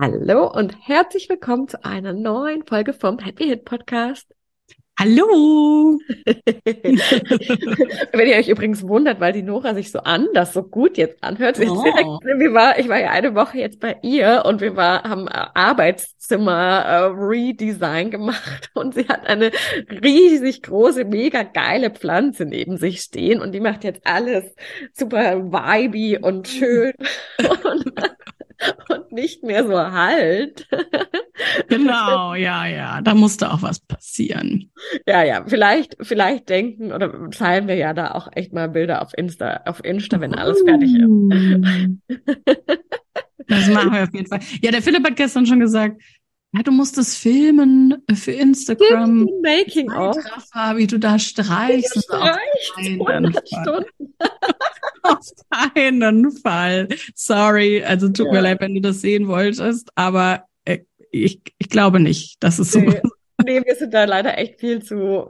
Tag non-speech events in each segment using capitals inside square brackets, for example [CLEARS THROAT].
Hallo und herzlich willkommen zu einer neuen Folge vom Happy Hit Podcast. Hallo! [LAUGHS] Wenn ihr euch übrigens wundert, weil die Nora sich so anders, so gut jetzt anhört. Oh. wir war, ich war ja eine Woche jetzt bei ihr und wir war, haben Arbeitszimmer äh, Redesign gemacht [LAUGHS] und sie hat eine riesig große, mega geile Pflanze neben sich stehen und die macht jetzt alles super vibey und schön. [LAUGHS] und und nicht mehr so halt. [LAUGHS] Genau, ja, ja, da musste auch was passieren. Ja, ja, vielleicht, vielleicht denken oder teilen wir ja da auch echt mal Bilder auf Insta, auf Insta, wenn alles fertig ist. Uh. das machen wir auf jeden Fall. Ja, der Philipp hat gestern schon gesagt, ja, du musst es filmen für Instagram. Making of. Wie du da streichst. Streicht Stunden. [LAUGHS] Auf keinen Fall. Sorry, also tut ja. mir leid, wenn du das sehen wolltest, aber äh, ich, ich glaube nicht, dass es nee. so nee, wir sind da leider echt viel zu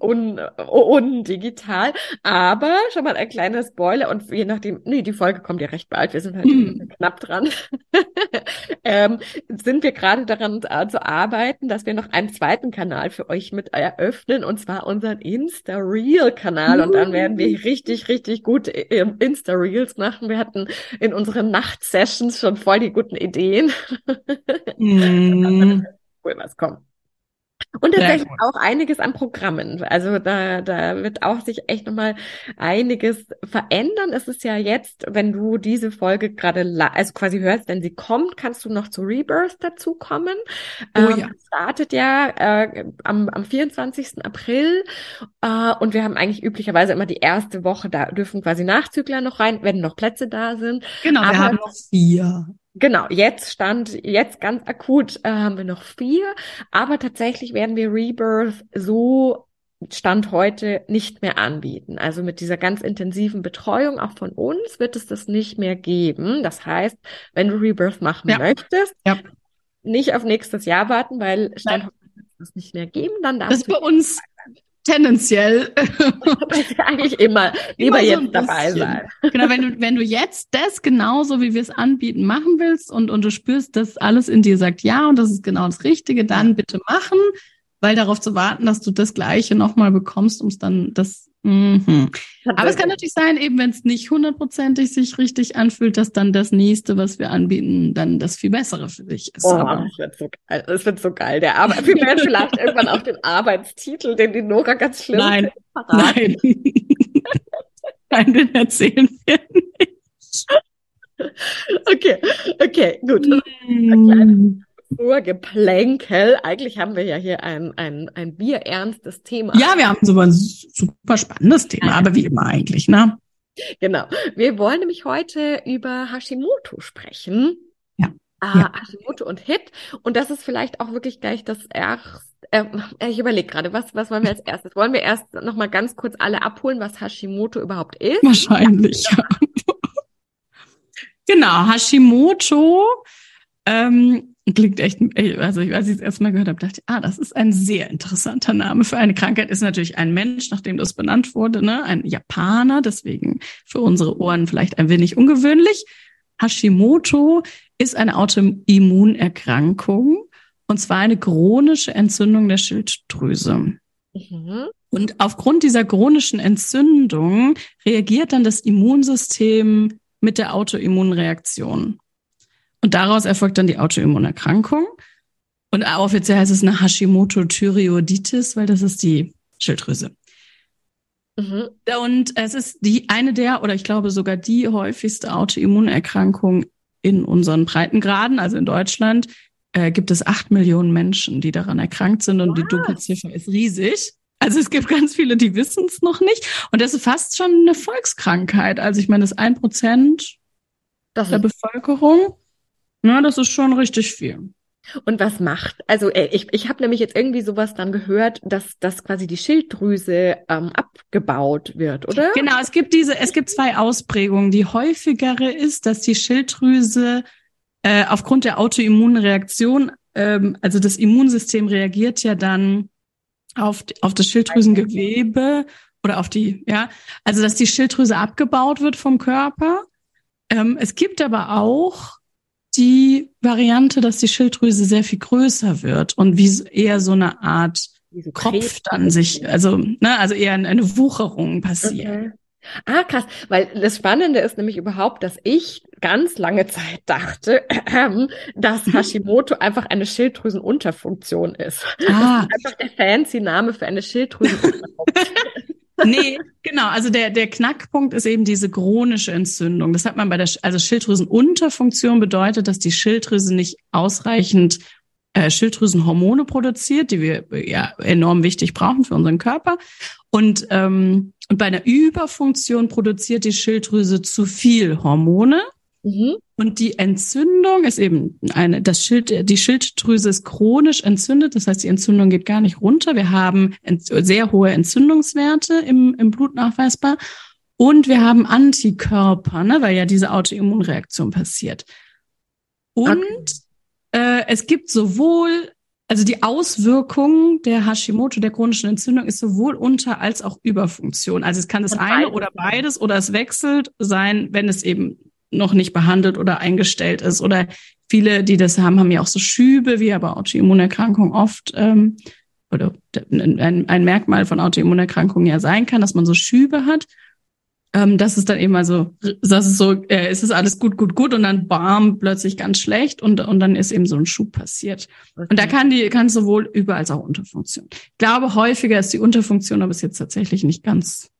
un, undigital. Aber schon mal ein kleiner Spoiler und je nachdem, nee, die Folge kommt ja recht bald, wir sind halt mhm. knapp dran. [LAUGHS] ähm, sind wir gerade daran äh, zu arbeiten, dass wir noch einen zweiten Kanal für euch mit eröffnen und zwar unseren Insta-Reel-Kanal. Mhm. Und dann werden wir richtig, richtig gut äh, Insta-Reels machen. Wir hatten in unseren Nacht-Sessions schon voll die guten Ideen. Mhm. [LAUGHS] cool, was kommt. Und tatsächlich auch einiges an Programmen. Also da, da wird auch sich echt nochmal einiges verändern. Es ist ja jetzt, wenn du diese Folge gerade, also quasi hörst, wenn sie kommt, kannst du noch zu Rebirth dazu kommen. Oh, ähm, ja. Startet ja äh, am, am 24. April äh, und wir haben eigentlich üblicherweise immer die erste Woche, da dürfen quasi Nachzügler noch rein, wenn noch Plätze da sind. Genau, Aber wir haben noch vier. Genau, jetzt stand, jetzt ganz akut äh, haben wir noch vier, aber tatsächlich werden wir Rebirth so Stand heute nicht mehr anbieten. Also mit dieser ganz intensiven Betreuung auch von uns wird es das nicht mehr geben. Das heißt, wenn du Rebirth machen ja. möchtest, ja. nicht auf nächstes Jahr warten, weil Stand Nein. heute wird es nicht mehr geben, dann darfst das du bei uns Tendenziell. [LAUGHS] eigentlich immer lieber immer so jetzt dabei sein. Genau, wenn du, wenn du jetzt das genauso, wie wir es anbieten, machen willst und, und du spürst, dass alles in dir sagt ja und das ist genau das Richtige, dann bitte machen, weil darauf zu warten, dass du das Gleiche nochmal bekommst, um es dann das Mhm. Aber es kann natürlich sein, eben wenn es nicht hundertprozentig sich richtig anfühlt, dass dann das nächste, was wir anbieten, dann das viel bessere für dich ist. Oh, Aber das wird so geil. Das wird so geil. Der Arbeit, wir werden vielleicht irgendwann auch den Arbeitstitel, den die Nora ganz schlimm Nein, nein. [LAUGHS] nein, den erzählen wir nicht. Okay, okay, gut. Vorgeplänkel. Eigentlich haben wir ja hier ein, ein, ein bierernstes Thema. Ja, wir haben so ein super spannendes Thema, aber wie immer eigentlich, ne? Genau. Wir wollen nämlich heute über Hashimoto sprechen. Ja. Ah, ja. Hashimoto und HIT. Und das ist vielleicht auch wirklich gleich das erste. Äh, ich überlege gerade, was, was wollen wir als erstes? Wollen wir erst nochmal ganz kurz alle abholen, was Hashimoto überhaupt ist? Wahrscheinlich, ja. [LAUGHS] genau, Hashimoto ähm, Klingt echt, also als ich es erstmal gehört habe, dachte ich, ah, das ist ein sehr interessanter Name für eine Krankheit. Ist natürlich ein Mensch, nachdem das benannt wurde, ne? ein Japaner, deswegen für unsere Ohren vielleicht ein wenig ungewöhnlich. Hashimoto ist eine Autoimmunerkrankung und zwar eine chronische Entzündung der Schilddrüse. Mhm. Und aufgrund dieser chronischen Entzündung reagiert dann das Immunsystem mit der Autoimmunreaktion. Und daraus erfolgt dann die Autoimmunerkrankung. Und offiziell heißt es eine Hashimoto-Thyreoiditis, weil das ist die Schilddrüse. Mhm. Und es ist die eine der, oder ich glaube sogar die häufigste Autoimmunerkrankung in unseren Breitengraden, also in Deutschland, äh, gibt es acht Millionen Menschen, die daran erkrankt sind und Was? die Dunkelziffer ist riesig. Also es gibt ganz viele, die wissen es noch nicht. Und das ist fast schon eine Volkskrankheit. Also ich meine, das ein Prozent der Bevölkerung. Na, das ist schon richtig viel. Und was macht? Also äh, ich, ich habe nämlich jetzt irgendwie sowas dann gehört, dass, dass quasi die Schilddrüse ähm, abgebaut wird, oder? Genau, es gibt diese, es gibt zwei Ausprägungen. Die häufigere ist, dass die Schilddrüse äh, aufgrund der Autoimmunreaktion, ähm, also das Immunsystem reagiert ja dann auf, auf das Schilddrüsengewebe oder auf die, ja, also dass die Schilddrüse abgebaut wird vom Körper. Ähm, es gibt aber auch die Variante, dass die Schilddrüse sehr viel größer wird und wie eher so eine Art so Kopf dann sich, also, ne, also eher eine Wucherung passiert. Okay. Ah, krass, weil das Spannende ist nämlich überhaupt, dass ich ganz lange Zeit dachte, äh, dass Hashimoto einfach eine Schilddrüsenunterfunktion ist. Ah. Das ist einfach der fancy Name für eine Schilddrüsenunterfunktion. [LAUGHS] nee, genau. Also der, der Knackpunkt ist eben diese chronische Entzündung. Das hat man bei der, also Schilddrüsenunterfunktion bedeutet, dass die Schilddrüse nicht ausreichend äh, Schilddrüsenhormone produziert, die wir ja enorm wichtig brauchen für unseren Körper. Und, ähm, und bei einer Überfunktion produziert die Schilddrüse zu viel Hormone. Mhm. Und die Entzündung ist eben eine, das Schild, die Schilddrüse ist chronisch entzündet. Das heißt, die Entzündung geht gar nicht runter. Wir haben sehr hohe Entzündungswerte im, im Blut nachweisbar. Und wir haben Antikörper, ne, weil ja diese Autoimmunreaktion passiert. Und okay. äh, es gibt sowohl, also die Auswirkung der Hashimoto, der chronischen Entzündung, ist sowohl Unter- als auch Überfunktion. Also es kann das eine oder beides oder es wechselt sein, wenn es eben noch nicht behandelt oder eingestellt ist. Oder viele, die das haben, haben ja auch so Schübe, wie aber Autoimmunerkrankung oft ähm, oder ein, ein Merkmal von Autoimmunerkrankungen ja sein kann, dass man so Schübe hat. Ähm, das ist dann eben also, das ist so, äh, es ist alles gut, gut, gut und dann bam, plötzlich ganz schlecht und, und dann ist eben so ein Schub passiert. Okay. Und da kann die, kann sowohl über als auch Unterfunktion. Ich glaube, häufiger ist die Unterfunktion, aber ist jetzt tatsächlich nicht ganz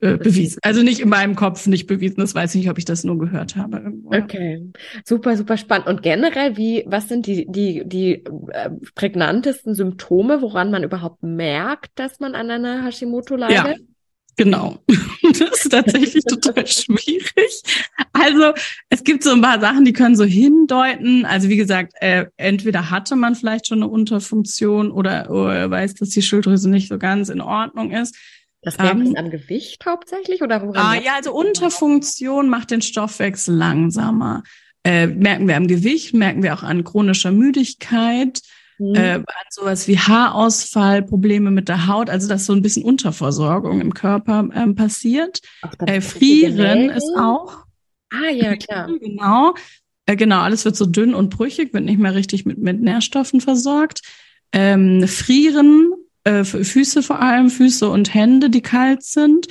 äh, bewiesen. Also nicht in meinem Kopf nicht bewiesen. Das weiß ich nicht, ob ich das nur gehört habe. Irgendwo. Okay, super, super spannend. Und generell, wie, was sind die die die äh, prägnantesten Symptome, woran man überhaupt merkt, dass man an einer Hashimoto leidet? Ja. Genau. [LAUGHS] Das ist tatsächlich total schwierig. Also es gibt so ein paar Sachen, die können so hindeuten. Also wie gesagt, äh, entweder hatte man vielleicht schon eine Unterfunktion oder, oder weiß, dass die Schilddrüse nicht so ganz in Ordnung ist. Das merkt um, am Gewicht hauptsächlich oder woran? Ah, ja, also Unterfunktion macht den Stoffwechsel langsamer. Äh, merken wir am Gewicht, merken wir auch an chronischer Müdigkeit, mhm. äh, an sowas wie Haarausfall, Probleme mit der Haut, also dass so ein bisschen Unterversorgung im Körper ähm, passiert. Ach, äh, Frieren ist auch. Ah ja, klar. Genau. Äh, genau, alles wird so dünn und brüchig, wird nicht mehr richtig mit, mit Nährstoffen versorgt. Ähm, Frieren äh, Füße vor allem, Füße und Hände, die kalt sind.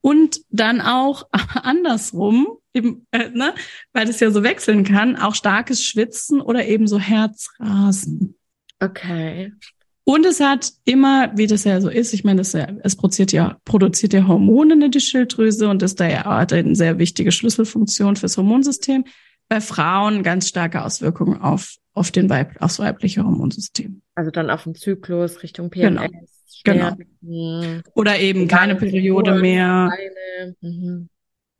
Und dann auch [LAUGHS] andersrum, eben, äh, ne, weil es ja so wechseln kann, auch starkes Schwitzen oder eben so Herzrasen. Okay. Und es hat immer, wie das ja so ist, ich meine, das es produziert ja, produziert ja Hormone in die Schilddrüse und ist da ja hat eine sehr wichtige Schlüsselfunktion fürs Hormonsystem. Bei Frauen ganz starke Auswirkungen auf auf den Weib, aufs weibliche Hormonsystem. Also dann auf den Zyklus Richtung PMS. Genau. genau. Oder eben keine Periode mehr. Keine. Mhm.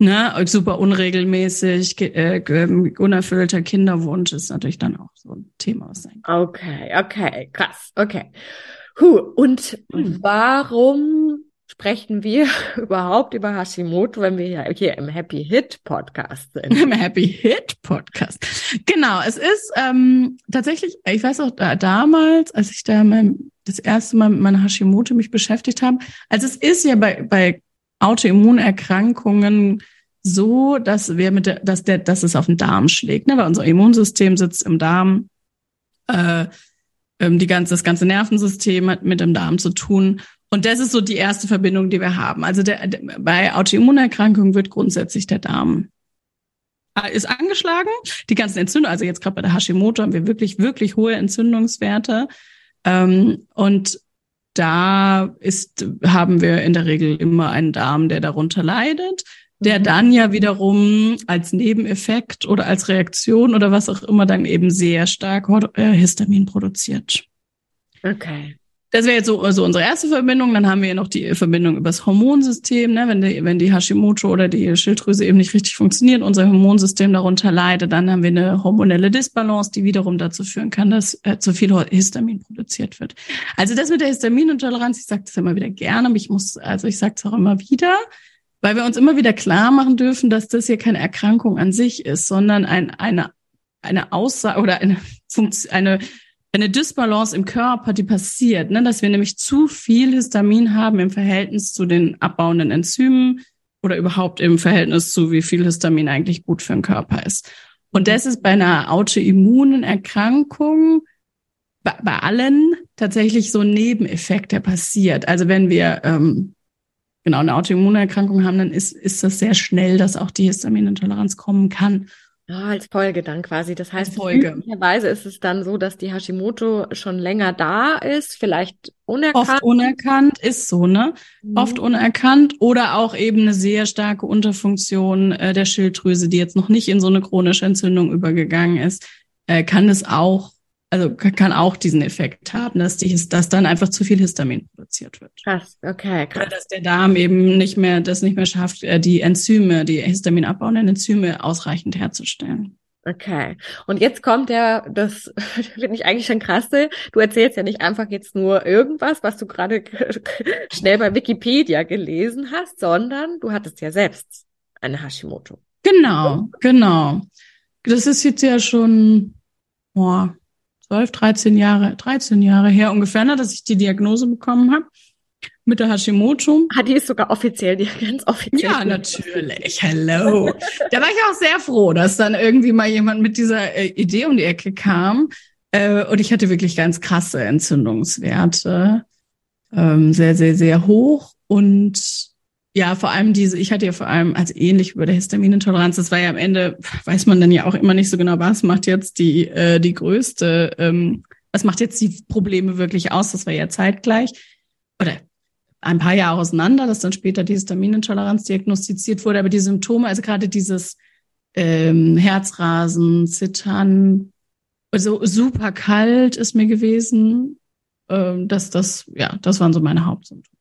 Ne, super unregelmäßig, äh, unerfüllter Kinderwunsch ist natürlich dann auch so ein Thema. Sein okay, okay, krass, okay. Huh, und hm. warum sprechen wir [LAUGHS] überhaupt über Hashimoto, wenn wir ja hier im Happy Hit Podcast sind? Im Happy Hit Podcast. Genau, es ist ähm, tatsächlich, ich weiß auch da, damals, als ich da mein, das erste Mal mit meiner Hashimoto mich beschäftigt habe, also es ist ja bei, bei Autoimmunerkrankungen so, dass wir mit der, dass der, dass es auf den Darm schlägt, ne? weil unser Immunsystem sitzt im Darm. Äh, ähm, die ganze, das ganze Nervensystem hat mit dem Darm zu tun. Und das ist so die erste Verbindung, die wir haben. Also der, der, bei Autoimmunerkrankungen wird grundsätzlich der Darm ist angeschlagen. Die ganzen Entzündungen, also jetzt gerade bei der Hashimoto haben wir wirklich, wirklich hohe Entzündungswerte. Ähm, und da ist, haben wir in der Regel immer einen Darm, der darunter leidet, der mhm. dann ja wiederum als Nebeneffekt oder als Reaktion oder was auch immer dann eben sehr stark äh, Histamin produziert. Okay. Das wäre jetzt so also unsere erste Verbindung. Dann haben wir ja noch die Verbindung übers Hormonsystem. Ne? Wenn, die, wenn die Hashimoto oder die Schilddrüse eben nicht richtig funktioniert, unser Hormonsystem darunter leidet, dann haben wir eine hormonelle Disbalance, die wiederum dazu führen kann, dass äh, zu viel Histamin produziert wird. Also das mit der Histaminintoleranz, ich sage das immer wieder gerne, aber ich muss, also ich sage es auch immer wieder, weil wir uns immer wieder klar machen dürfen, dass das hier keine Erkrankung an sich ist, sondern ein, eine, eine Aussage oder eine, eine eine Dysbalance im Körper, die passiert, ne, dass wir nämlich zu viel Histamin haben im Verhältnis zu den abbauenden Enzymen oder überhaupt im Verhältnis zu, wie viel Histamin eigentlich gut für den Körper ist. Und das ist bei einer autoimmunen Erkrankung bei, bei allen tatsächlich so ein Nebeneffekt, der passiert. Also wenn wir ähm, genau eine Autoimmunerkrankung haben, dann ist, ist das sehr schnell, dass auch die Histaminintoleranz kommen kann. Ah, als Folge dann quasi. Das heißt, Folge. möglicherweise ist es dann so, dass die Hashimoto schon länger da ist, vielleicht unerkannt. Oft unerkannt ist so, ne? Mhm. Oft unerkannt oder auch eben eine sehr starke Unterfunktion äh, der Schilddrüse, die jetzt noch nicht in so eine chronische Entzündung übergegangen ist, äh, kann es auch also kann auch diesen Effekt haben, dass, die, dass dann einfach zu viel Histamin produziert wird. Krass, okay, krass. Oder dass der Darm eben nicht mehr, das nicht mehr schafft, äh, die Enzyme, die Histamin abbauenden Enzyme ausreichend herzustellen. Okay. Und jetzt kommt der, das [LAUGHS] finde ich eigentlich schon krasse. Du erzählst ja nicht einfach jetzt nur irgendwas, was du gerade [LAUGHS] schnell bei Wikipedia gelesen hast, sondern du hattest ja selbst eine Hashimoto. Genau, genau. Das ist jetzt ja schon, boah, 12, 13 Jahre, 13 Jahre her ungefähr, ne, dass ich die Diagnose bekommen habe mit der Hashimoto. Ah, die ist sogar offiziell, die [LAUGHS] ganz offiziell. Ja, natürlich. Hello. da war ich auch sehr froh, dass dann irgendwie mal jemand mit dieser äh, Idee um die Ecke kam. Äh, und ich hatte wirklich ganz krasse Entzündungswerte. Ähm, sehr, sehr, sehr hoch. Und ja, vor allem diese, ich hatte ja vor allem, also ähnlich über der Histaminintoleranz, das war ja am Ende, weiß man dann ja auch immer nicht so genau, was macht jetzt die, äh, die größte, ähm, was macht jetzt die Probleme wirklich aus? Das war ja zeitgleich oder ein paar Jahre auseinander, dass dann später die Histaminintoleranz diagnostiziert wurde. Aber die Symptome, also gerade dieses ähm, Herzrasen, Zittern, also super kalt ist mir gewesen. Ähm, das, das, ja, das waren so meine Hauptsymptome.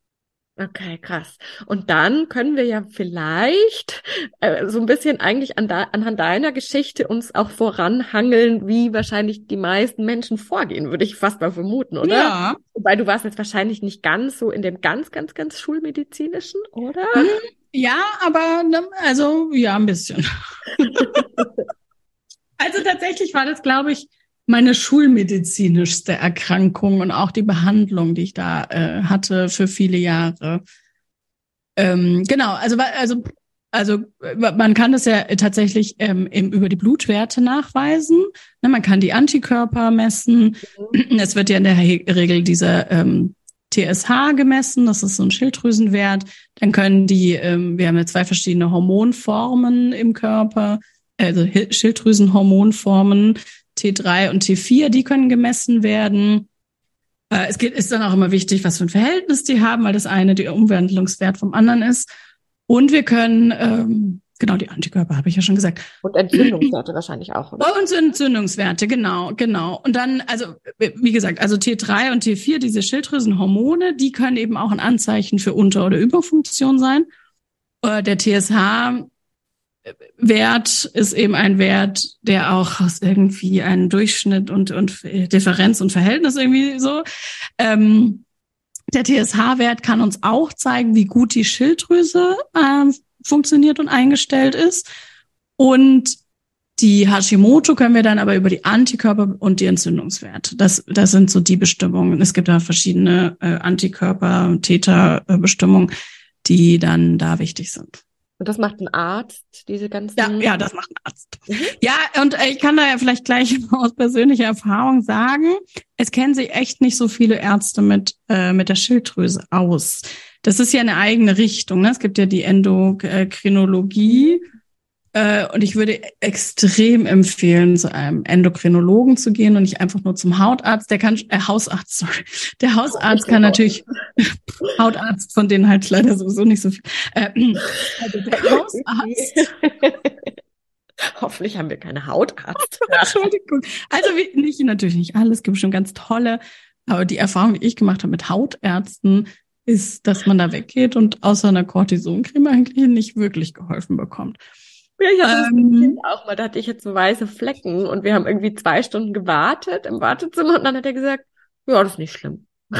Okay, krass. Und dann können wir ja vielleicht äh, so ein bisschen eigentlich an da, anhand deiner Geschichte uns auch voranhangeln, wie wahrscheinlich die meisten Menschen vorgehen, würde ich fast mal vermuten, oder? Ja. Wobei du warst jetzt wahrscheinlich nicht ganz so in dem ganz, ganz, ganz schulmedizinischen, oder? Hm, ja, aber ne, also ja, ein bisschen. [LAUGHS] also tatsächlich war das, glaube ich, meine schulmedizinischste Erkrankung und auch die Behandlung, die ich da äh, hatte für viele Jahre. Ähm, genau, also also also man kann das ja tatsächlich ähm, eben über die Blutwerte nachweisen. Ne, man kann die Antikörper messen. Mhm. Es wird ja in der Regel dieser ähm, TSH gemessen, das ist so ein Schilddrüsenwert. Dann können die, ähm, wir haben ja zwei verschiedene Hormonformen im Körper, also Schilddrüsenhormonformen. T3 und T4, die können gemessen werden. Äh, es geht, ist dann auch immer wichtig, was für ein Verhältnis die haben, weil das eine der Umwandlungswert vom anderen ist. Und wir können, ähm, genau, die Antikörper habe ich ja schon gesagt. Und Entzündungswerte wahrscheinlich auch, oder? Und Entzündungswerte, genau, genau. Und dann, also, wie gesagt, also T3 und T4, diese Schilddrüsenhormone, die können eben auch ein Anzeichen für Unter- oder Überfunktion sein. Äh, der TSH Wert ist eben ein Wert, der auch aus irgendwie einen Durchschnitt und, und Differenz und Verhältnis irgendwie so. Ähm, der TSH-Wert kann uns auch zeigen, wie gut die Schilddrüse äh, funktioniert und eingestellt ist. Und die Hashimoto können wir dann aber über die Antikörper und die Entzündungswerte. Das, das sind so die Bestimmungen. Es gibt da verschiedene äh, Antikörper, Täterbestimmungen, die dann da wichtig sind. Und das macht ein Arzt, diese ganzen. Ja, ja, das macht ein Arzt. Mhm. Ja, und äh, ich kann da ja vielleicht gleich [LAUGHS] aus persönlicher Erfahrung sagen, es kennen sich echt nicht so viele Ärzte mit, äh, mit der Schilddrüse aus. Das ist ja eine eigene Richtung. Ne? Es gibt ja die Endokrinologie. Äh, und ich würde extrem empfehlen, zu einem Endokrinologen zu gehen und nicht einfach nur zum Hautarzt. Der kann, äh, Hausarzt, [LAUGHS] sorry. Der Hausarzt kann natürlich, [LAUGHS] Hautarzt, von denen halt leider sowieso nicht so viel. Äh, [CLEARS THROAT] also der Hausarzt. [LAUGHS] Hoffentlich haben wir keine Hautarzt. Entschuldigung. Also wie, nicht, natürlich nicht alles, gibt schon ganz tolle. Aber die Erfahrung, die ich gemacht habe mit Hautärzten, ist, dass man da weggeht und außer einer Cortisoncreme eigentlich nicht wirklich geholfen bekommt. Ja, ich hatte ähm, das auch mal, da hatte ich jetzt so weiße Flecken und wir haben irgendwie zwei Stunden gewartet im Wartezimmer und dann hat er gesagt, ja, das ist nicht schlimm. [LAUGHS]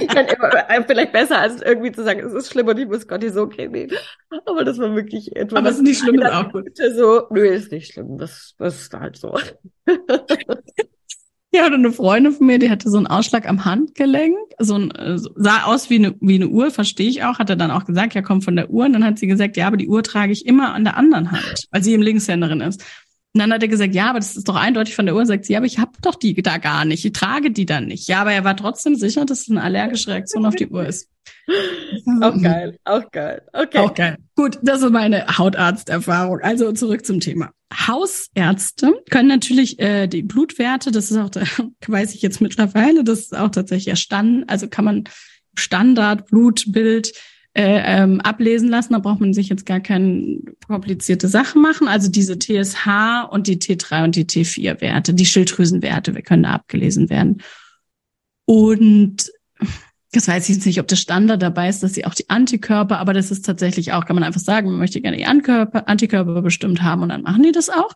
Äh, vielleicht besser, als irgendwie zu sagen, es ist schlimm und ich muss Cortisoncreme nehmen. Aber das war wirklich etwas. Aber es ist nicht schlimm, ist auch gut. So, nö, ist nicht schlimm. Das, das ist halt so. [LAUGHS] [LAUGHS] Ja, oder eine Freundin von mir, die hatte so einen Ausschlag am Handgelenk, so ein, äh, sah aus wie eine, wie eine Uhr, verstehe ich auch, hat er dann auch gesagt, ja, kommt von der Uhr. Und dann hat sie gesagt, ja, aber die Uhr trage ich immer an der anderen Hand, weil sie eben Linkshänderin ist. Und dann hat er gesagt, ja, aber das ist doch eindeutig von der Uhr. Sagt sie, ja, aber ich habe doch die da gar nicht. Ich trage die dann nicht. Ja, aber er war trotzdem sicher, dass es eine allergische Reaktion auf die Uhr ist. [LAUGHS] Auch geil, auch geil. Okay. Auch geil. Gut, das ist meine Hautarzterfahrung. Also zurück zum Thema. Hausärzte können natürlich äh, die Blutwerte, das ist auch, da, [LAUGHS] weiß ich jetzt mittlerweile, das ist auch tatsächlich erstanden. Also kann man Standardblutbild äh, ähm, ablesen lassen. Da braucht man sich jetzt gar keine komplizierte Sache machen. Also diese TSH und die T3 und die T4-Werte, die Schilddrüsenwerte, wir können da abgelesen werden. Und das weiß ich jetzt nicht, ob das Standard dabei ist, dass sie auch die Antikörper, aber das ist tatsächlich auch, kann man einfach sagen, man möchte gerne die Antikörper, Antikörper bestimmt haben und dann machen die das auch.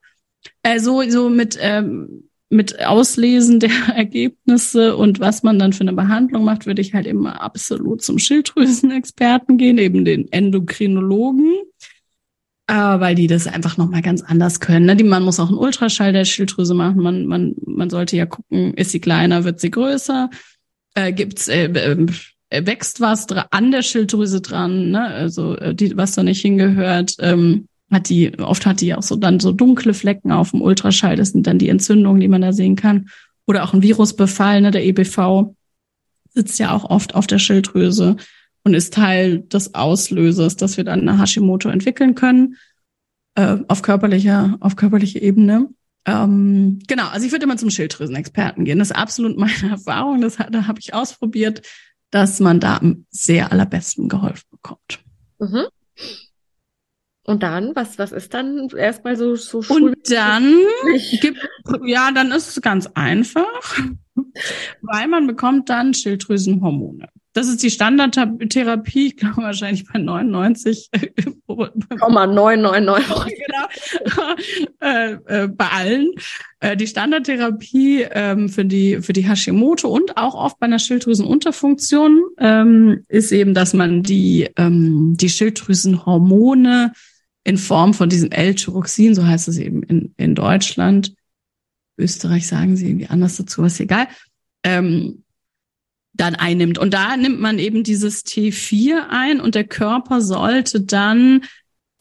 Äh, so, so mit, ähm, mit Auslesen der [LAUGHS] Ergebnisse und was man dann für eine Behandlung macht, würde ich halt immer absolut zum Schilddrüsenexperten gehen, eben den Endokrinologen, äh, weil die das einfach nochmal ganz anders können. Ne? Die, man muss auch einen Ultraschall der Schilddrüse machen. Man, man, man sollte ja gucken, ist sie kleiner, wird sie größer? äh, gibt's äh, äh, wächst was an der Schilddrüse dran, ne? also äh, die, was da nicht hingehört. Ähm, hat die, oft hat die auch so dann so dunkle Flecken auf dem Ultraschall. Das sind dann die Entzündungen, die man da sehen kann. Oder auch ein Virusbefall, ne? der EBV sitzt ja auch oft auf der Schilddrüse und ist Teil des Auslösers, dass wir dann eine Hashimoto entwickeln können äh, auf körperlicher auf körperlicher Ebene. Ähm, genau, also ich würde immer zum Schilddrüsenexperten gehen. Das ist absolut meine [LAUGHS] Erfahrung. Das da habe ich ausprobiert, dass man da am sehr allerbesten geholfen bekommt. Mhm. Und dann, was, was ist dann erstmal so, so Und dann gibt, ja, dann ist es ganz einfach, weil man bekommt dann Schilddrüsenhormone. Das ist die Standardtherapie, [LAUGHS] ich glaube wahrscheinlich bei 99. 999. [LAUGHS] [LAUGHS] genau. äh, äh, bei allen. Äh, die Standardtherapie ähm, für die für die Hashimoto und auch oft bei einer Schilddrüsenunterfunktion ähm, ist eben, dass man die ähm, die Schilddrüsenhormone in Form von diesem L-Tyroxin, so heißt es eben in, in Deutschland, Österreich sagen sie irgendwie anders dazu, was egal, ähm, dann einnimmt. Und da nimmt man eben dieses T4 ein und der Körper sollte dann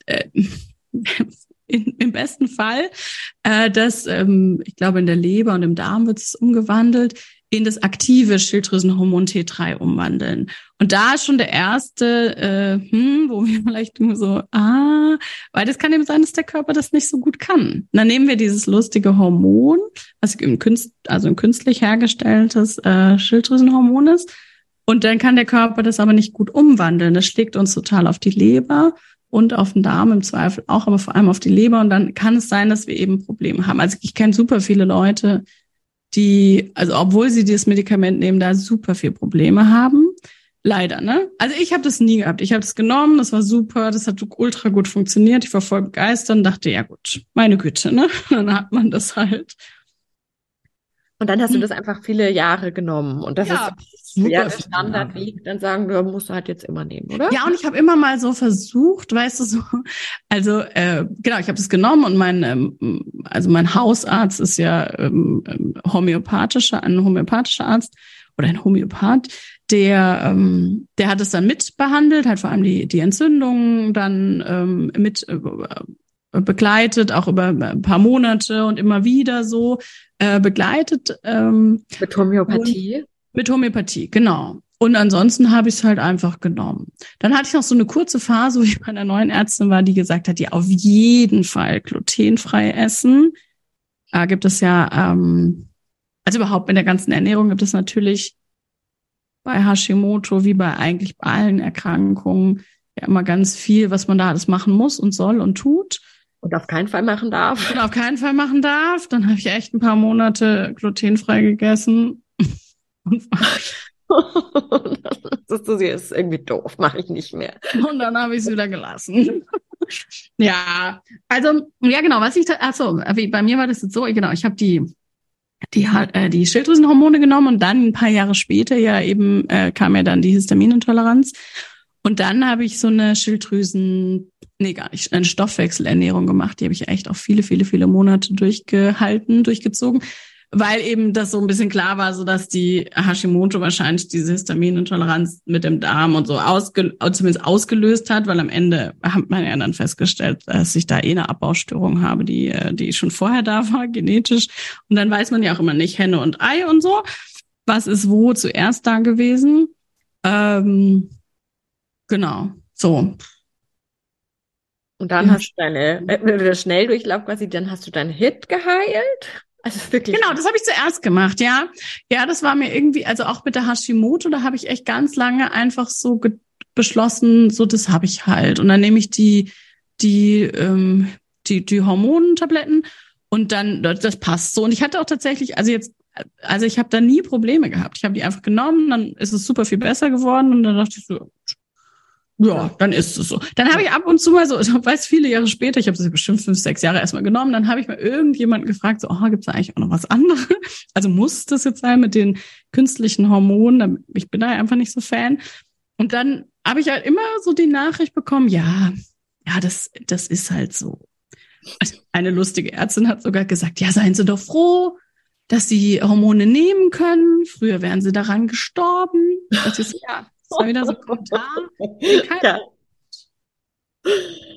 äh, [LAUGHS] in, im besten Fall, äh, das, ähm, ich glaube, in der Leber und im Darm wird es umgewandelt, in das aktive Schilddrüsenhormon T3 umwandeln. Und da ist schon der erste, äh, hm, wo wir [LAUGHS] vielleicht nur so, ah, weil das kann eben sein, dass der Körper das nicht so gut kann. Und dann nehmen wir dieses lustige Hormon, was im Künst, also ein künstlich hergestelltes äh, Schilddrüsenhormon ist. Und dann kann der Körper das aber nicht gut umwandeln. Das schlägt uns total auf die Leber und auf den Darm im Zweifel auch, aber vor allem auf die Leber. Und dann kann es sein, dass wir eben Probleme haben. Also ich kenne super viele Leute, die, also obwohl sie dieses Medikament nehmen, da super viel Probleme haben. Leider, ne? Also ich habe das nie gehabt. Ich habe das genommen, das war super, das hat ultra gut funktioniert. Ich war voll begeistert und dachte, ja gut, meine Güte, ne? [LAUGHS] Dann hat man das halt. Und dann hast du hm. das einfach viele Jahre genommen. Und das ja, ist ja der Standardweg. Dann sagen wir, musst du halt jetzt immer nehmen, oder? Ja, und ich habe immer mal so versucht, weißt du, so, [LAUGHS] also äh, genau, ich habe das genommen und mein, ähm, also mein Hausarzt ist ja ähm, ähm, homöopathischer, ein homöopathischer Arzt oder ein Homöopath, der, ähm, der hat es dann mitbehandelt, hat vor allem die, die Entzündungen dann ähm, mit äh, begleitet, auch über ein paar Monate und immer wieder so äh, begleitet. Ähm, mit Homöopathie? Mit Homöopathie, genau. Und ansonsten habe ich es halt einfach genommen. Dann hatte ich noch so eine kurze Phase, [LAUGHS] wo ich bei einer neuen Ärztin war, die gesagt hat, ja, auf jeden Fall glutenfrei essen. Da gibt es ja, ähm, also überhaupt in der ganzen Ernährung gibt es natürlich bei Hashimoto wie bei eigentlich bei allen Erkrankungen ja immer ganz viel, was man da alles machen muss und soll und tut. Und auf keinen Fall machen darf. Und auf keinen Fall machen darf. Dann habe ich echt ein paar Monate glutenfrei gegessen. [LAUGHS] das ist irgendwie doof, mache ich nicht mehr. Und dann habe ich es wieder gelassen. ja, also, ja genau, was ich, achso, bei mir war das jetzt so, genau, ich habe die, die, äh, die Schilddrüsenhormone genommen und dann ein paar Jahre später ja eben äh, kam ja dann die Histaminintoleranz. Und dann habe ich so eine Schilddrüsen, nee, gar nicht, eine Stoffwechselernährung gemacht. Die habe ich echt auch viele, viele, viele Monate durchgehalten, durchgezogen weil eben das so ein bisschen klar war, so dass die Hashimoto wahrscheinlich diese Histaminintoleranz mit dem Darm und so ausge zumindest ausgelöst hat, weil am Ende hat man ja dann festgestellt, dass ich da eh eine Abbaustörung habe, die, äh, die schon vorher da war, genetisch. Und dann weiß man ja auch immer nicht Henne und Ei und so. Was ist wo zuerst da gewesen? Ähm, genau, so. Und dann ja. hast du deine, äh, Schnelldurchlauf quasi, dann hast du deinen Hit geheilt. Also wirklich. Genau, das habe ich zuerst gemacht, ja. Ja, das war mir irgendwie, also auch mit der Hashimoto, da habe ich echt ganz lange einfach so beschlossen, so das habe ich halt. Und dann nehme ich die, die, ähm, die, die Hormontabletten und dann, das passt so. Und ich hatte auch tatsächlich, also jetzt, also ich habe da nie Probleme gehabt. Ich habe die einfach genommen, dann ist es super viel besser geworden und dann dachte ich so, ja, dann ist es so. Dann habe ich ab und zu mal so, [LAUGHS] ich weiß viele Jahre später, ich habe das bestimmt fünf, sechs Jahre erstmal genommen, dann habe ich mal irgendjemanden gefragt, so, oh, gibt es da eigentlich auch noch was anderes? [LAUGHS] Also muss das jetzt sein mit den künstlichen Hormonen? Ich bin da einfach nicht so Fan. Und dann habe ich halt immer so die Nachricht bekommen, ja, ja, das, das ist halt so. Eine lustige Ärztin hat sogar gesagt, ja, seien Sie doch froh, dass Sie Hormone nehmen können. Früher wären Sie daran gestorben. Das ist ja das war wieder so [LAUGHS] spontan. Ja.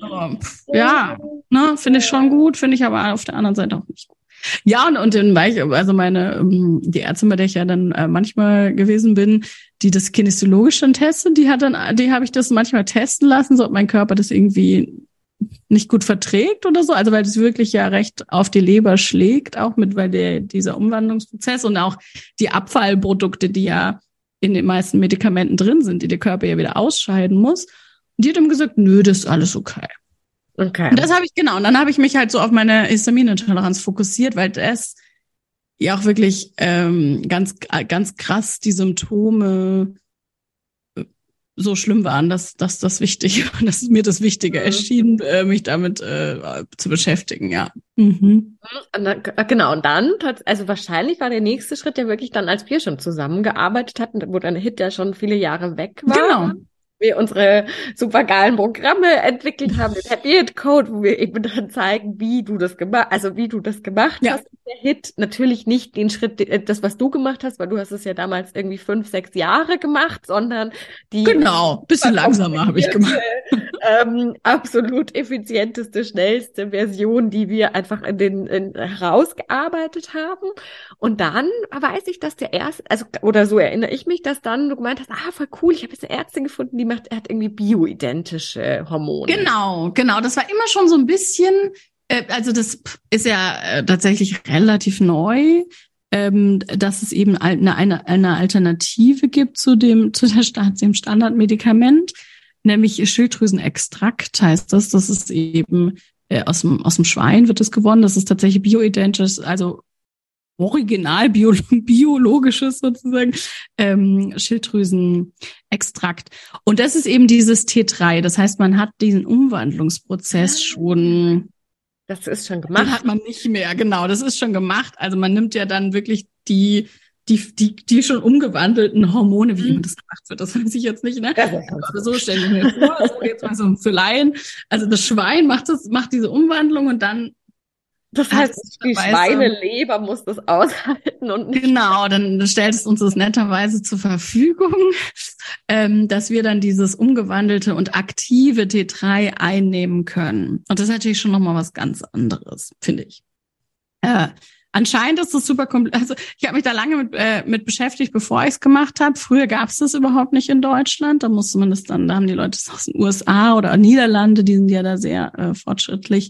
Aber, ja, ne, finde ich schon gut, finde ich aber auf der anderen Seite auch nicht gut. Ja, und, und dann war ich, also meine, ähm, die Ärztin, bei der ich ja dann äh, manchmal gewesen bin, die das kinesiologisch dann testet, die hat dann, die habe ich das manchmal testen lassen, so ob mein Körper das irgendwie nicht gut verträgt oder so, also weil das wirklich ja recht auf die Leber schlägt, auch mit, weil der, dieser Umwandlungsprozess und auch die Abfallprodukte, die ja in den meisten Medikamenten drin sind, die der Körper ja wieder ausscheiden muss. Und die hat ihm gesagt, nö, das ist alles okay. Okay. Und das habe ich, genau. Und dann habe ich mich halt so auf meine Histaminintoleranz fokussiert, weil das ja auch wirklich ähm, ganz, ganz krass die Symptome so schlimm waren, dass, dass das wichtig, [LAUGHS] dass mir das Wichtige mhm. erschien, äh, mich damit äh, zu beschäftigen, ja. Mhm. Genau, und dann, also wahrscheinlich war der nächste Schritt ja wirklich dann, als wir schon zusammengearbeitet hatten, wo dein Hit ja schon viele Jahre weg war. Genau wir unsere supergeilen Programme entwickelt haben, den Happy Hit Code, wo wir eben dann zeigen, wie du das gemacht, also wie du das gemacht ja. hast. Der Hit natürlich nicht den Schritt, äh, das was du gemacht hast, weil du hast es ja damals irgendwie fünf, sechs Jahre gemacht, sondern die genau bisschen langsamer habe ich gemacht. Ähm, absolut effizienteste, schnellste Version, die wir einfach in den in, herausgearbeitet haben. Und dann weiß ich, dass der erste, also oder so erinnere ich mich, dass dann du gemeint hast, ah voll cool, ich habe jetzt eine Ärztin gefunden, die macht, er hat irgendwie bioidentische Hormone. Genau, genau. Das war immer schon so ein bisschen, äh, also das ist ja äh, tatsächlich relativ neu, ähm, dass es eben eine, eine, eine Alternative gibt zu dem, zu der Stadt, dem Standardmedikament, nämlich Schilddrüsenextrakt heißt das. Das ist eben äh, aus, dem, aus dem Schwein wird es gewonnen. Das ist tatsächlich bioidentisch, also original bio biologisches sozusagen ähm, Schilddrüsenextrakt. Und das ist eben dieses T3. Das heißt, man hat diesen Umwandlungsprozess ah. schon. Das ist schon gemacht. Den hat man nicht mehr, genau. Das ist schon gemacht. Also man nimmt ja dann wirklich die die, die, die schon umgewandelten Hormone, wie immer das gemacht wird, das weiß ich jetzt nicht, ne? Aber so stelle ich mir vor, so jetzt mal so für Laien. Also das Schwein macht das, macht diese Umwandlung und dann das heißt, die Schweineleber muss das aushalten und nicht Genau, dann stellt es uns das netterweise zur Verfügung, [LAUGHS] ähm, dass wir dann dieses umgewandelte und aktive T3 einnehmen können. Und das ist natürlich schon nochmal was ganz anderes, finde ich. Äh, Anscheinend ist das super kompliziert. Also ich habe mich da lange mit, äh, mit beschäftigt, bevor ich es gemacht habe. Früher gab es das überhaupt nicht in Deutschland. Da musste man das dann, da haben die Leute aus den USA oder Niederlande, die sind ja da sehr äh, fortschrittlich,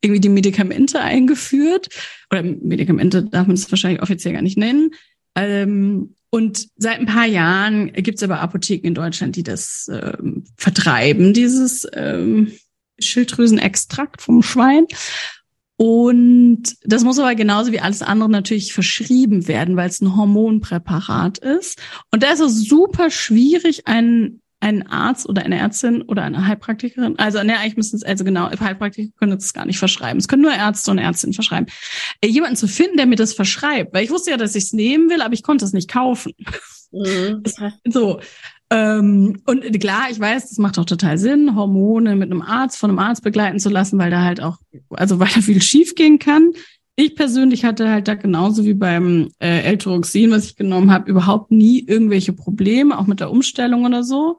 irgendwie die Medikamente eingeführt. Oder Medikamente darf man es wahrscheinlich offiziell gar nicht nennen. Ähm, und seit ein paar Jahren gibt es aber Apotheken in Deutschland, die das ähm, vertreiben, dieses ähm, Schilddrüsenextrakt vom Schwein. Und das muss aber genauso wie alles andere natürlich verschrieben werden, weil es ein Hormonpräparat ist. Und da ist es super schwierig, einen, einen Arzt oder eine Ärztin oder eine Heilpraktikerin, also ne, eigentlich müssen es, also genau, Heilpraktiker können es gar nicht verschreiben. Es können nur Ärzte und Ärztinnen verschreiben. Äh, jemanden zu finden, der mir das verschreibt, weil ich wusste ja, dass ich es nehmen will, aber ich konnte es nicht kaufen. Mhm. [LAUGHS] So. Ähm, und klar, ich weiß, das macht auch total Sinn, Hormone mit einem Arzt, von einem Arzt begleiten zu lassen, weil da halt auch, also weil da viel schief gehen kann. Ich persönlich hatte halt da genauso wie beim äh, L-Tyroxin, was ich genommen habe, überhaupt nie irgendwelche Probleme, auch mit der Umstellung oder so.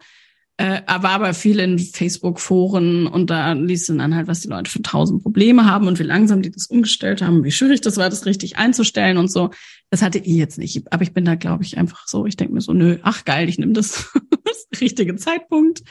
Äh, war aber viel in Facebook-Foren und da liest du dann halt, was die Leute für tausend Probleme haben und wie langsam die das umgestellt haben, wie schwierig das war, das richtig einzustellen und so. Das hatte ich jetzt nicht. Aber ich bin da, glaube ich, einfach so, ich denke mir so, nö, ach geil, ich nehme das. [LAUGHS] das richtige Zeitpunkt.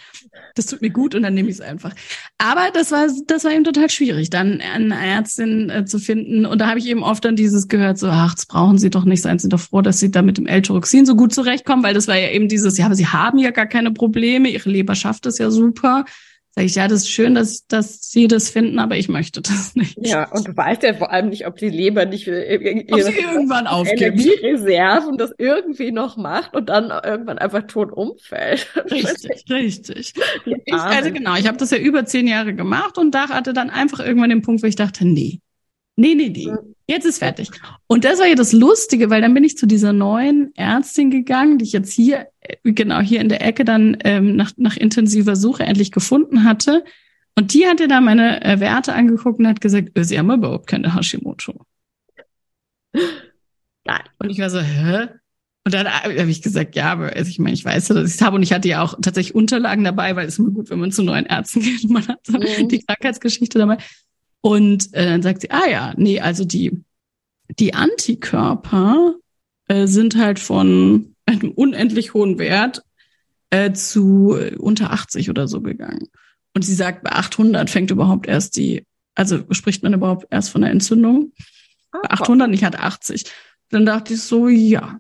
Das tut mir gut und dann nehme ich es einfach. Aber das war, das war eben total schwierig, dann eine Ärztin äh, zu finden. Und da habe ich eben oft dann dieses gehört, so, ach, das brauchen Sie doch nicht, seien Sie doch froh, dass Sie da mit dem L-Tyroxin so gut zurechtkommen, weil das war ja eben dieses, ja, aber Sie haben ja gar keine Probleme, Ihre Leber schafft es ja super. Sag ich, ja, das ist schön, dass, dass Sie das finden, aber ich möchte das [LAUGHS] nicht. Ja, und du weißt ja vor allem nicht, ob die Leber nicht äh, ihre sie irgendwann aufgibt. Energiereserven das irgendwie noch macht und dann irgendwann einfach tot umfällt. [LAUGHS] Richtig, richtig. Ich, also genau, ich habe das ja über zehn Jahre gemacht und da hatte dann einfach irgendwann den Punkt, wo ich dachte, nee, nee, nee, nee. Jetzt ist fertig. Und das war ja das Lustige, weil dann bin ich zu dieser neuen Ärztin gegangen, die ich jetzt hier, äh, genau hier in der Ecke dann ähm, nach, nach intensiver Suche endlich gefunden hatte. Und die hat dir da meine äh, Werte angeguckt und hat gesagt, äh, sie haben überhaupt keine Hashimoto. Nein. Und ich war so, hä? Und dann habe ich gesagt, ja, aber also ich meine, ich weiß ja, dass ich es habe und ich hatte ja auch tatsächlich Unterlagen dabei, weil es ist immer gut, wenn man zu neuen Ärzten [LAUGHS] geht und man hat mhm. die Krankheitsgeschichte dabei. Und äh, dann sagt sie, ah ja, nee, also die, die Antikörper äh, sind halt von einem unendlich hohen Wert äh, zu äh, unter 80 oder so gegangen. Und sie sagt, bei 800 fängt überhaupt erst die, also spricht man überhaupt erst von der Entzündung. Ah, bei 800 nicht hat 80. Dann dachte ich so, ja.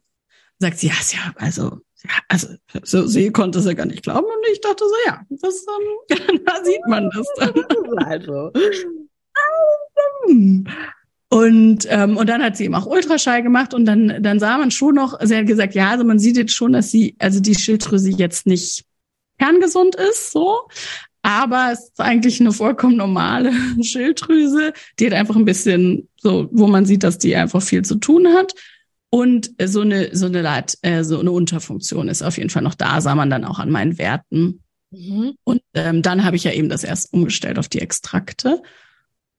Sagt sie, ja, ist ja, also, ja, also so, sie konnte es ja gar nicht glauben und ich dachte so, ja, das ähm, [LAUGHS] da sieht man das dann. [LAUGHS] Also. [LAUGHS] Und, ähm, und dann hat sie eben auch Ultraschall gemacht und dann, dann sah man schon noch, sie hat gesagt, ja, also man sieht jetzt schon, dass sie, also die Schilddrüse jetzt nicht kerngesund ist, so. Aber es ist eigentlich eine vollkommen normale [LAUGHS] Schilddrüse. Die hat einfach ein bisschen so, wo man sieht, dass die einfach viel zu tun hat. Und so eine, so eine, Leit, äh, so eine Unterfunktion ist auf jeden Fall noch da, sah man dann auch an meinen Werten. Mhm. Und ähm, dann habe ich ja eben das erst umgestellt auf die Extrakte.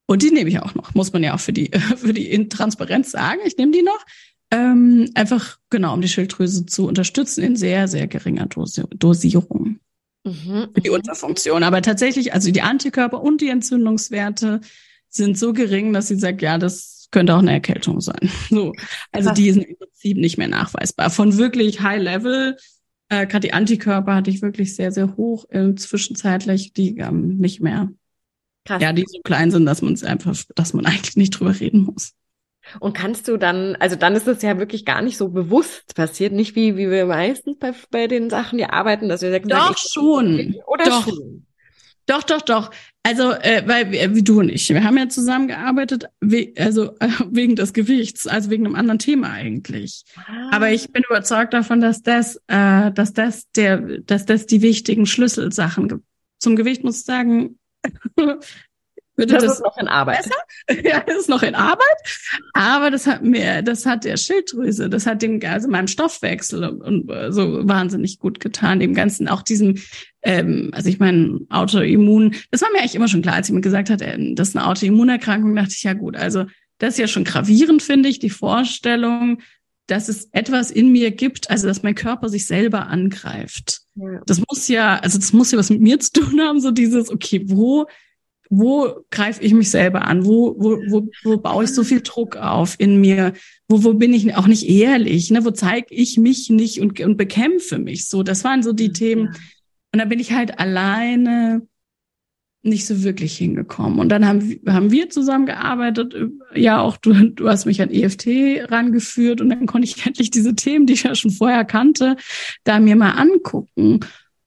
Und die nehme ich auch noch, muss man ja auch für die, [LAUGHS] für die Transparenz sagen. Ich nehme die noch. Ähm, einfach, genau, um die Schilddrüse zu unterstützen in sehr, sehr geringer Dosi Dosierung. Mhm, für die mhm. Unterfunktion. Aber tatsächlich, also die Antikörper und die Entzündungswerte sind so gering, dass sie sagt, ja, das könnte auch eine Erkältung sein. [LAUGHS] So. Also die sind im Prinzip nicht mehr nachweisbar. Von wirklich High Level, äh, gerade die Antikörper hatte ich wirklich sehr, sehr hoch, äh, zwischenzeitlich, die ähm, nicht mehr Krass. Ja, die so klein sind, dass man es einfach, dass man [LAUGHS] eigentlich nicht drüber reden muss. Und kannst du dann, also dann ist es ja wirklich gar nicht so bewusst passiert, nicht wie, wie wir meistens bei, bei den Sachen, die arbeiten, dass wir sagen, doch schon, oder doch. schon. Doch, doch, doch. Also, äh, weil äh, wie du und ich, wir haben ja zusammengearbeitet, we also äh, [LAUGHS] wegen des Gewichts, also wegen einem anderen Thema eigentlich. Ah. Aber ich bin überzeugt davon, dass das, äh, dass das der, dass das die wichtigen Schlüsselsachen zum Gewicht muss ich sagen, [LAUGHS] Würde das, das ist noch in Arbeit. Besser? [LAUGHS] Ja, das ist noch in Arbeit. Aber das hat mir, das hat der Schilddrüse, das hat dem, also meinem Stoffwechsel und so wahnsinnig gut getan, dem Ganzen, auch diesem, ähm, also ich meine, Autoimmun, das war mir eigentlich immer schon klar, als jemand gesagt hat, äh, das ist eine Autoimmunerkrankung, dachte ich, ja gut, also das ist ja schon gravierend, finde ich, die Vorstellung, dass es etwas in mir gibt, also dass mein Körper sich selber angreift. Ja. Das muss ja, also das muss ja was mit mir zu tun haben, so dieses, okay, wo wo greife ich mich selber an? Wo, wo, wo, wo baue ich so viel Druck auf in mir? Wo, wo bin ich auch nicht ehrlich? Ne? Wo zeige ich mich nicht und, und bekämpfe mich so? Das waren so die ja. Themen. Und da bin ich halt alleine nicht so wirklich hingekommen. Und dann haben, haben wir zusammengearbeitet. Ja, auch du, du hast mich an EFT rangeführt und dann konnte ich [LAUGHS] endlich diese Themen, die ich ja schon vorher kannte, da mir mal angucken.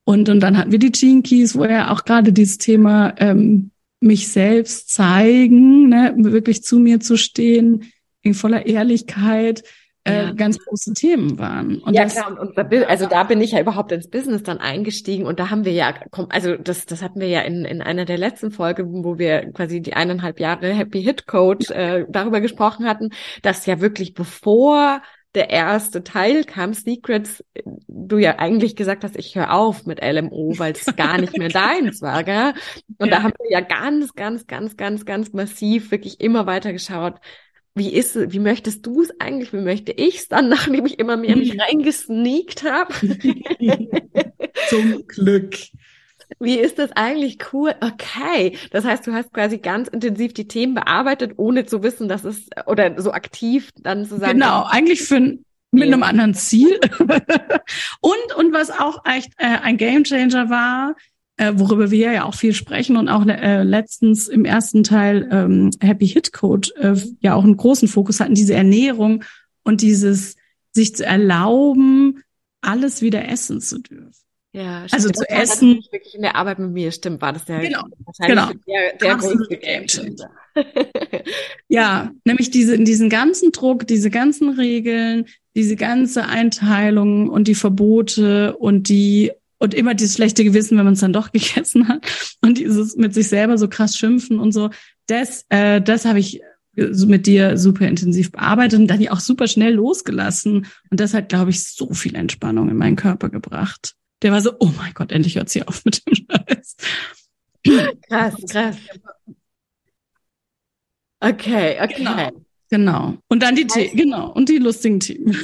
Und, und dann hatten wir die Gene Keys, wo ja auch gerade dieses Thema ähm, mich selbst zeigen, ne, wirklich zu mir zu stehen, in voller Ehrlichkeit, äh, ja. ganz große Themen waren. Und ja, klar, und, und also da bin ich ja überhaupt ins Business dann eingestiegen und da haben wir ja, also das, das hatten wir ja in, in einer der letzten Folgen, wo wir quasi die eineinhalb Jahre Happy Hit Coach äh, darüber gesprochen hatten, dass ja wirklich bevor der erste Teil kam, Secrets, du ja eigentlich gesagt hast, ich höre auf mit LMO, weil es [LAUGHS] gar nicht mehr deins war, gell? Und ja. da haben wir ja ganz, ganz, ganz, ganz, ganz massiv wirklich immer weiter geschaut, wie ist wie möchtest du es eigentlich, wie möchte ich es dann, [LAUGHS] nachdem ich immer mehr mich [LAUGHS] reingesneakt habe? [LAUGHS] Zum Glück. Wie ist das eigentlich cool? Okay. Das heißt, du hast quasi ganz intensiv die Themen bearbeitet, ohne zu wissen, dass es, oder so aktiv dann zu sagen. Genau, eigentlich für ein, mit einem anderen Ziel. und, und was auch echt äh, ein Gamechanger war, äh, worüber wir ja auch viel sprechen und auch äh, letztens im ersten Teil ähm, Happy Hit Code äh, ja auch einen großen Fokus hatten, diese Ernährung und dieses sich zu erlauben, alles wieder essen zu dürfen. Ja, also stimmt. also zu essen. Wirklich in der Arbeit mit mir, stimmt, war das der, genau, genau. der, der größte ja, nämlich diese, diesen ganzen Druck, diese ganzen Regeln, diese ganze Einteilung und die Verbote und die und immer dieses schlechte Gewissen, wenn man es dann doch [LAUGHS] gegessen hat und dieses mit sich selber so krass schimpfen und so. Das, äh, das habe ich mit dir super intensiv bearbeitet und dann auch super schnell losgelassen. Und das hat, glaube ich, so viel Entspannung in meinen Körper gebracht. Der war so, oh mein Gott, endlich hört sie auf mit dem Scheiß. Krass, krass. Okay, okay. Genau. genau. Und dann die, heißt, genau, und die lustigen Themen.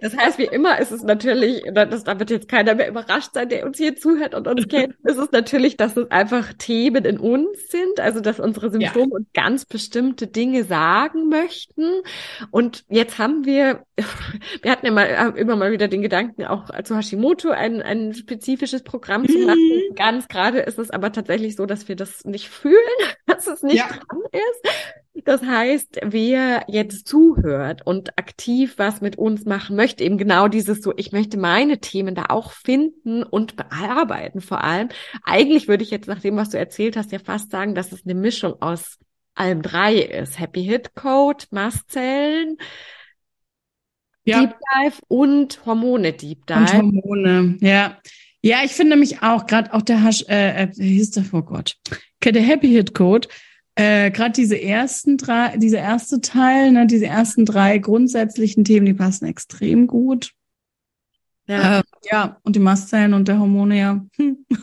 Das heißt, wie immer ist es natürlich, das, da wird jetzt keiner mehr überrascht sein, der uns hier zuhört und uns kennt, [LAUGHS] ist es natürlich, dass es einfach Themen in uns sind, also dass unsere Symptome ja. uns ganz bestimmte Dinge sagen möchten. Und jetzt haben wir, [LAUGHS] wir hatten ja mal immer mal wieder den Gedanken, auch zu Hashimoto ein, ein spezifisches Programm zu machen. Mhm. Ganz gerade ist es aber tatsächlich so, dass wir das nicht fühlen, [LAUGHS] dass es nicht ja. dran ist. Das heißt, wer jetzt zuhört und aktiv was mit uns machen möchte, eben genau dieses so, ich möchte meine Themen da auch finden und bearbeiten vor allem. Eigentlich würde ich jetzt nach dem, was du erzählt hast, ja fast sagen, dass es eine Mischung aus allem drei ist. Happy Hit Code, Mastzellen, ja. Deep Dive und Hormone Deep Dive. Und Hormone, ja. Ja, ich finde mich auch, gerade auch der Hasch, äh, äh, hieß der, oh Gott, der Happy Hit Code, äh, gerade diese ersten drei, dieser erste Teil, ne, diese ersten drei grundsätzlichen Themen, die passen extrem gut. Ja. Äh, ja, und die Mastzellen und der Hormone, ja. Hm. [LAUGHS]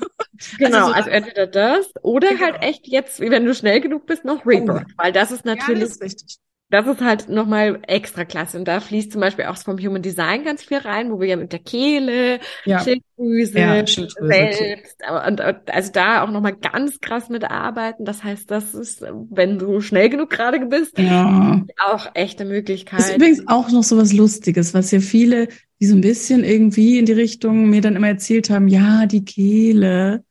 Genau, also, so also, entweder das oder genau. halt echt jetzt, wenn du schnell genug bist, noch Rebirth, oh. weil das ist natürlich ja, das ist richtig das ist halt nochmal extra klasse. Und da fließt zum Beispiel auch vom Human Design ganz viel rein, wo wir ja mit der Kehle, ja. Schilddrüse, ja, Schilddrüse selbst, und, und, also da auch nochmal ganz krass mitarbeiten. Das heißt, das ist, wenn du schnell genug gerade bist, ja. auch echte Möglichkeit. Das ist übrigens auch noch so was Lustiges, was ja viele, die so ein bisschen irgendwie in die Richtung mir dann immer erzählt haben, ja, die Kehle.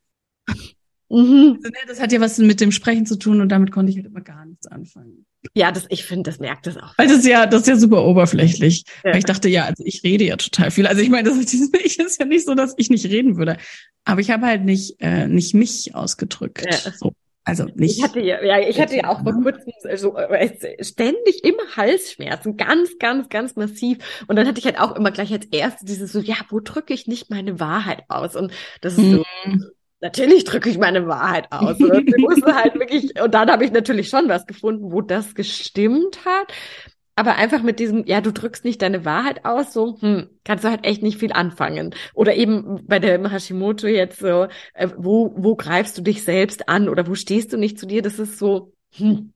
Mhm. Also, ne, das hat ja was mit dem Sprechen zu tun und damit konnte ich halt immer gar nichts anfangen. Ja, das, ich finde, das merkt es auch. Weil das ist ja, das ist ja super oberflächlich. Ja. Weil ich dachte, ja, also ich rede ja total viel. Also ich meine, das ist, ja nicht so, dass ich nicht reden würde. Aber ich habe halt nicht, äh, nicht mich ausgedrückt. Ja. So. Also nicht. Ich hatte ja, ja ich hatte ja auch vor kurzem so äh, ständig immer Halsschmerzen, ganz, ganz, ganz massiv. Und dann hatte ich halt auch immer gleich als erstes dieses so, ja, wo drücke ich nicht meine Wahrheit aus? Und das ist so, mhm natürlich drücke ich meine Wahrheit aus. Und, [LAUGHS] halt wirklich, und dann habe ich natürlich schon was gefunden, wo das gestimmt hat. Aber einfach mit diesem, ja, du drückst nicht deine Wahrheit aus, so, hm, kannst du halt echt nicht viel anfangen. Oder eben bei der Hashimoto jetzt so, äh, wo, wo greifst du dich selbst an oder wo stehst du nicht zu dir? Das ist so, hm,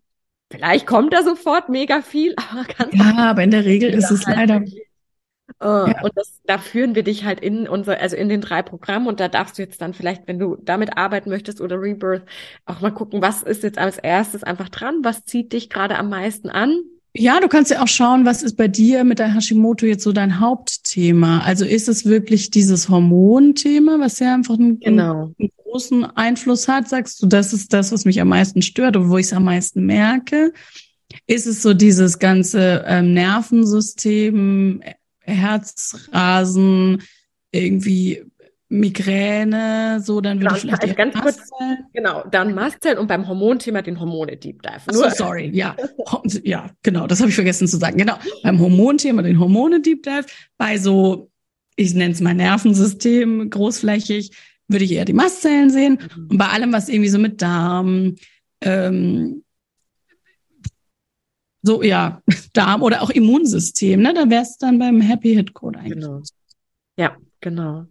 vielleicht kommt da sofort mega viel, aber ganz Ja, aber in der Regel ist es leider, Uh, ja. Und das, da führen wir dich halt in unser, also in den drei Programmen und da darfst du jetzt dann vielleicht, wenn du damit arbeiten möchtest oder Rebirth, auch mal gucken, was ist jetzt als erstes einfach dran, was zieht dich gerade am meisten an? Ja, du kannst ja auch schauen, was ist bei dir mit der Hashimoto jetzt so dein Hauptthema? Also ist es wirklich dieses Hormonthema, was ja einfach einen, genau. einen großen Einfluss hat? Sagst du, das ist das, was mich am meisten stört oder wo ich es am meisten merke? Ist es so dieses ganze ähm, Nervensystem, Herzrasen, irgendwie Migräne, so, dann würde genau, ich vielleicht also ganz kurz, genau, dann Mastzellen und beim Hormonthema den Hormone Deep Dive. Ach so, sorry, ja, ja, genau, das habe ich vergessen zu sagen. Genau, beim Hormonthema den Hormone Deep Dive, bei so, ich nenne es mal Nervensystem, großflächig, würde ich eher die Mastzellen sehen. Mhm. Und bei allem, was irgendwie so mit Darm, ähm, so ja, Darm oder auch Immunsystem, ne, da wäre es dann beim Happy Hit Code eigentlich. Genau. Ja, genau.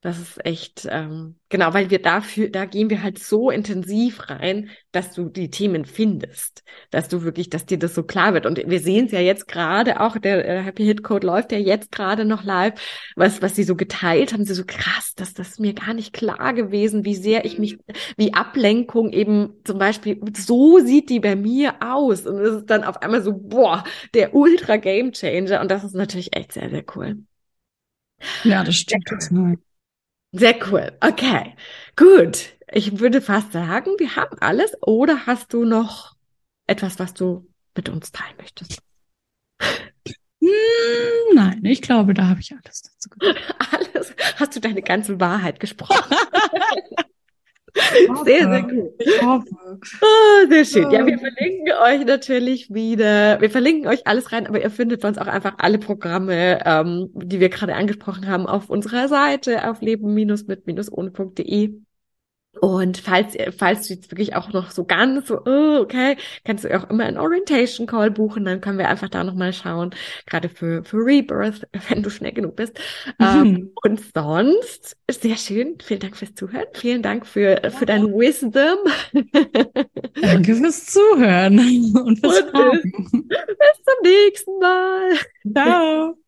Das ist echt, ähm, genau, weil wir dafür, da gehen wir halt so intensiv rein, dass du die Themen findest, dass du wirklich, dass dir das so klar wird. Und wir sehen es ja jetzt gerade auch, der Happy Hit Code läuft ja jetzt gerade noch live, was, was sie so geteilt haben, sie so krass, dass das mir gar nicht klar gewesen, wie sehr ich mich, wie Ablenkung eben zum Beispiel, so sieht die bei mir aus. Und es ist dann auf einmal so, boah, der Ultra Game Changer. Und das ist natürlich echt sehr, sehr cool. Ja, das stimmt. Cool. Sehr cool. Okay, gut. Ich würde fast sagen, wir haben alles. Oder hast du noch etwas, was du mit uns teilen möchtest? Hm, nein, ich glaube, da habe ich alles dazu gesagt. [LAUGHS] Alles? Hast du deine ganze Wahrheit gesprochen? [LAUGHS] Sehr, sehr gut. Ich hoffe. Oh, sehr schön. Ja, wir verlinken euch natürlich wieder. Wir verlinken euch alles rein, aber ihr findet bei uns auch einfach alle Programme, ähm, die wir gerade angesprochen haben, auf unserer Seite auf leben-mit-ohne.de. Und falls, falls du jetzt wirklich auch noch so ganz so, oh, okay, kannst du auch immer einen Orientation Call buchen, dann können wir einfach da nochmal schauen, gerade für, für Rebirth, [LAUGHS] wenn du schnell genug bist. Mhm. Ähm, und sonst, sehr schön, vielen Dank fürs Zuhören, vielen Dank für, für dein Wisdom. [LAUGHS] Danke fürs Zuhören [LAUGHS] und fürs und bis, bis zum nächsten Mal. Ciao.